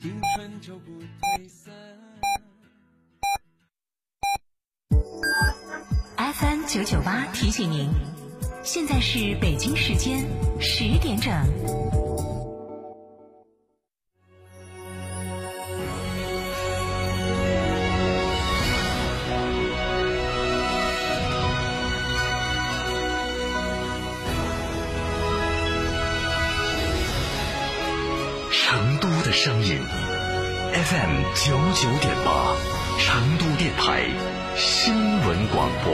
青春就不退散。FM 九九八提醒您，现在是北京时间十点整。声音，FM 九九点八，成都电台新闻广播。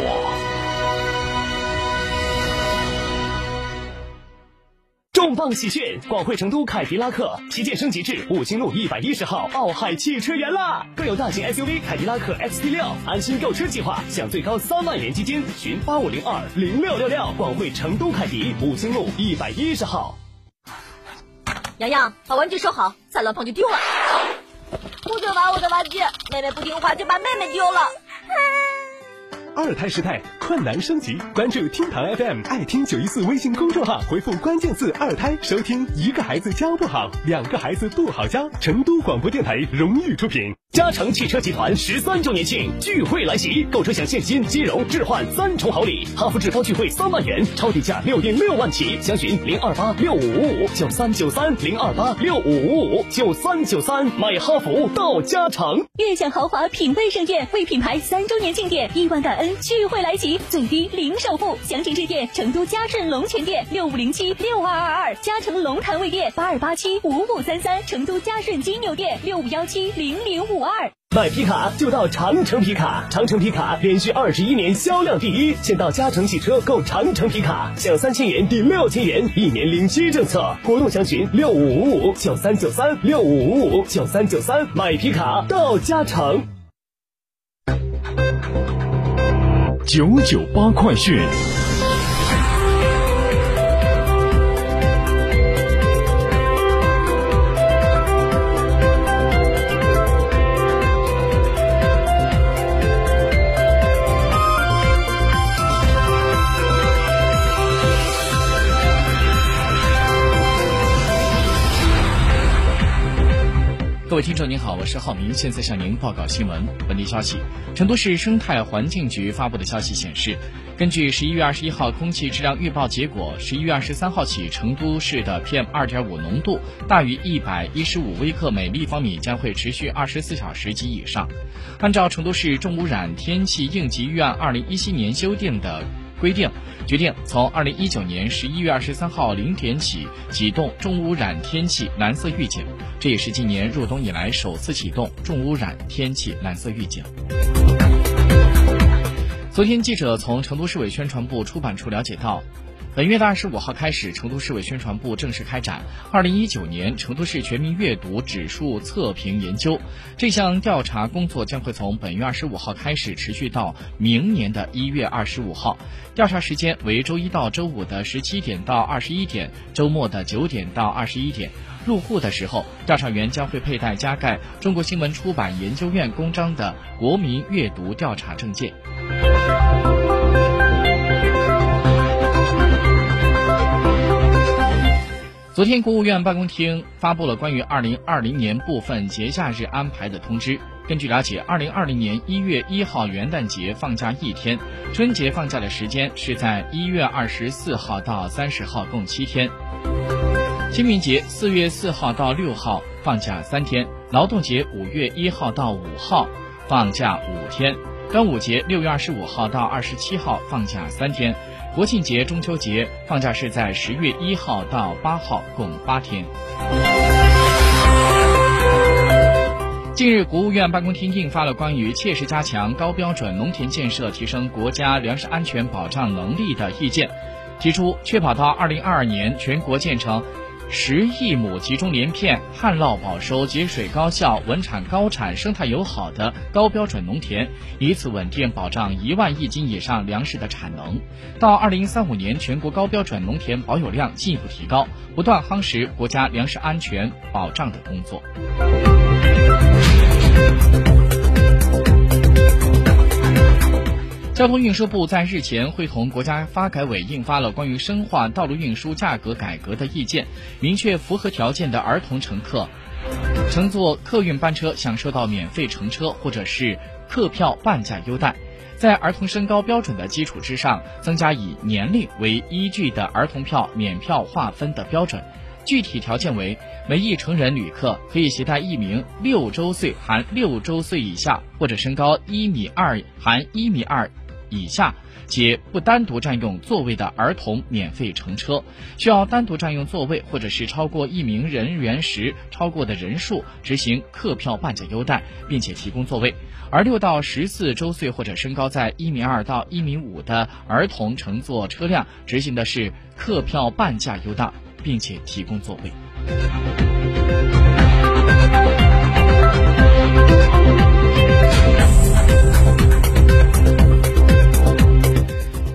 重磅喜讯！广汇成都凯迪拉克旗舰升级至五星路一百一十号奥海汽车园啦！更有大型 SUV 凯迪拉克 XT 六安心购车计划，享最高三万元基金，寻八五零二零六六六。广汇成都凯迪五星路一百一十号。洋洋，把玩具收好，再乱碰就丢了。不准玩我的玩具，妹妹不听话就把妹妹丢了。二胎时代困难升级，关注厅堂 FM 爱听九一四微信公众号，回复关键字“二胎”收听。一个孩子教不好，两个孩子不好教。成都广播电台荣誉出品。嘉诚汽车集团十三周年庆聚会来袭，购车享现金、金融、置换三重好礼，哈弗智高聚会三万元，超低价六点六万起，详询零二八六五五五九三九三零二八六五五五九三九三，买哈弗到嘉诚。悦享豪华品味盛宴为品牌三周年庆典，亿万感恩聚会来袭，最低零首付，详情致电成都嘉顺龙泉店六五零七六二二二，嘉诚龙潭卫店八二八七五五三三，成都嘉顺金牛店六五幺七零零五二。买皮卡就到长城皮卡，长城皮卡连续二十一年销量第一，先到嘉诚汽车购长城皮卡，享三千元抵六千元，一年零息政策。活动详询六五五五九三九三六五五五九三九三，买皮卡到嘉诚。九九八快讯。我是浩明，现在向您报告新闻。本地消息：成都市生态环境局发布的消息显示，根据十一月二十一号空气质量预报结果，十一月二十三号起，成都市的 PM 二点五浓度大于一百一十五微克每立方米，将会持续二十四小时及以上。按照成都市重污染天气应急预案二零一七年修订的。规定决定从二零一九年十一月二十三号零点起启动重污染天气蓝色预警，这也是今年入冬以来首次启动重污染天气蓝色预警。昨天，记者从成都市委宣传部出版处了解到。本月的二十五号开始，成都市委宣传部正式开展二零一九年成都市全民阅读指数测评研究。这项调查工作将会从本月二十五号开始，持续到明年的一月二十五号。调查时间为周一到周五的十七点到二十一点，周末的九点到二十一点。入户的时候，调查员将会佩戴加盖中国新闻出版研究院公章的国民阅读调查证件。昨天，国务院办公厅发布了关于二零二零年部分节假日安排的通知。根据了解，二零二零年一月一号元旦节放假一天，春节放假的时间是在一月二十四号到三十号，共七天。清明节四月四号到六号放假三天，劳动节五月一号到五号放假五天，端午节六月二十五号到二十七号放假三天。国庆节、中秋节放假是在十月一号到八号，共八天。近日，国务院办公厅印发了关于切实加强高标准农田建设、提升国家粮食安全保障能力的意见，提出确保到二零二二年全国建成十亿亩集中连片、旱涝保收、节水高效、稳产高产、生态友好的高标准农田，以此稳定保障一万亿斤以上粮食的产能。到二零三五年，全国高标准农田保有量进一步提高，不断夯实国家粮食安全保障的工作。交通运输部在日前会同国家发改委印发了关于深化道路运输价格改革的意见，明确符合条件的儿童乘客乘坐客运班车享受到免费乘车或者是客票半价优待。在儿童身高标准的基础之上，增加以年龄为依据的儿童票免票划分的标准。具体条件为：每一成人旅客可以携带一名六周岁含六周岁以下或者身高一米二含一米二以下且不单独占用座位的儿童免费乘车。需要单独占用座位或者是超过一名人员时，超过的人数执行客票半价优待，并且提供座位。而六到十四周岁或者身高在一米二到一米五的儿童乘坐车辆，执行的是客票半价优待。并且提供座位。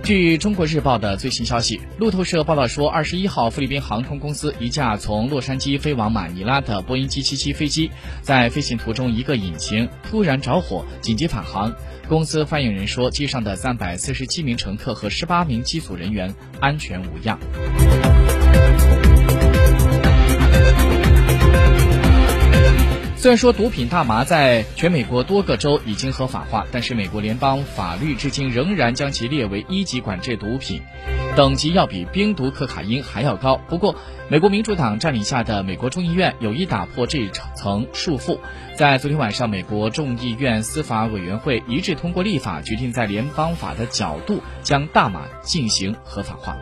据中国日报的最新消息，路透社报道说，二十一号，菲律宾航空公司一架从洛杉矶飞往马尼拉的波音七七七飞机，在飞行途中一个引擎突然着火，紧急返航。公司发言人说，机上的三百四十七名乘客和十八名机组人员安全无恙。虽然说毒品大麻在全美国多个州已经合法化，但是美国联邦法律至今仍然将其列为一级管制毒品，等级要比冰毒可卡因还要高。不过，美国民主党占领下的美国众议院有意打破这一层束缚，在昨天晚上，美国众议院司法委员会一致通过立法，决定在联邦法的角度将大麻进行合法化。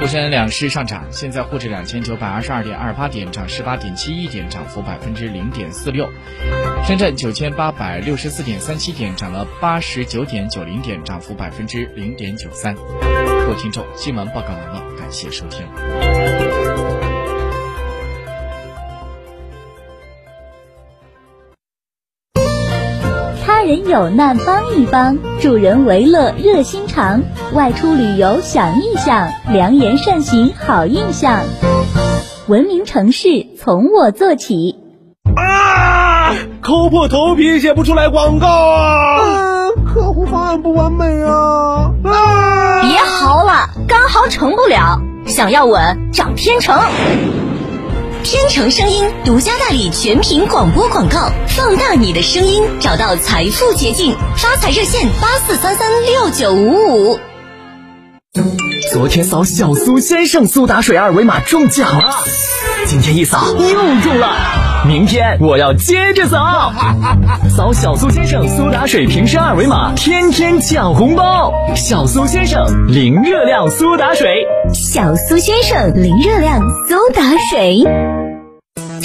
沪深两市上涨，现在沪指两千九百二十二点二八点，涨十八点七一点，涨幅百分之零点四六；深圳九千八百六十四点三七点，涨了八十九点九零点，涨幅百分之零点九三。各位听众，新闻报告完了，感谢收听。人有难帮一帮，助人为乐热心肠。外出旅游想一想，良言善行好印象。文明城市从我做起。啊！抠破头皮写不出来广告啊！客户方案不完美啊！啊！别嚎了，刚嚎成不了。想要稳，找天成。天成声音独家代理全屏广播广告，放大你的声音，找到财富捷径。发财热线八四三三六九五五。昨天扫小苏先生苏打水二维码中奖了，今天一扫又中了，明天我要接着扫。扫小苏先生苏打水瓶身二维码，天天抢红包。小苏先生零热量苏打水，小苏先生零热量苏打水。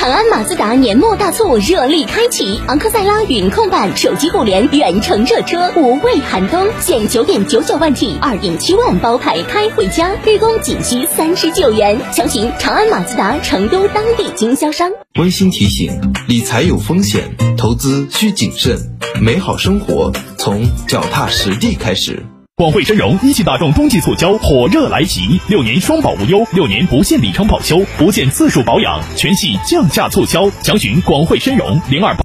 长安马自达年末大促热力开启，昂克赛拉云控版手机互联远程热车，无畏寒冬，现九点九九万起，二点七万包牌开回家，日供仅需三十九元。详询长安马自达成都当地经销商。温馨提醒：理财有风险，投资需谨慎，美好生活从脚踏实地开始。广汇深融一汽大众冬季促销火热来袭，六年双保无忧，六年不限里程保修，不限次数保养，全系降价促销，详询广汇深融零二八。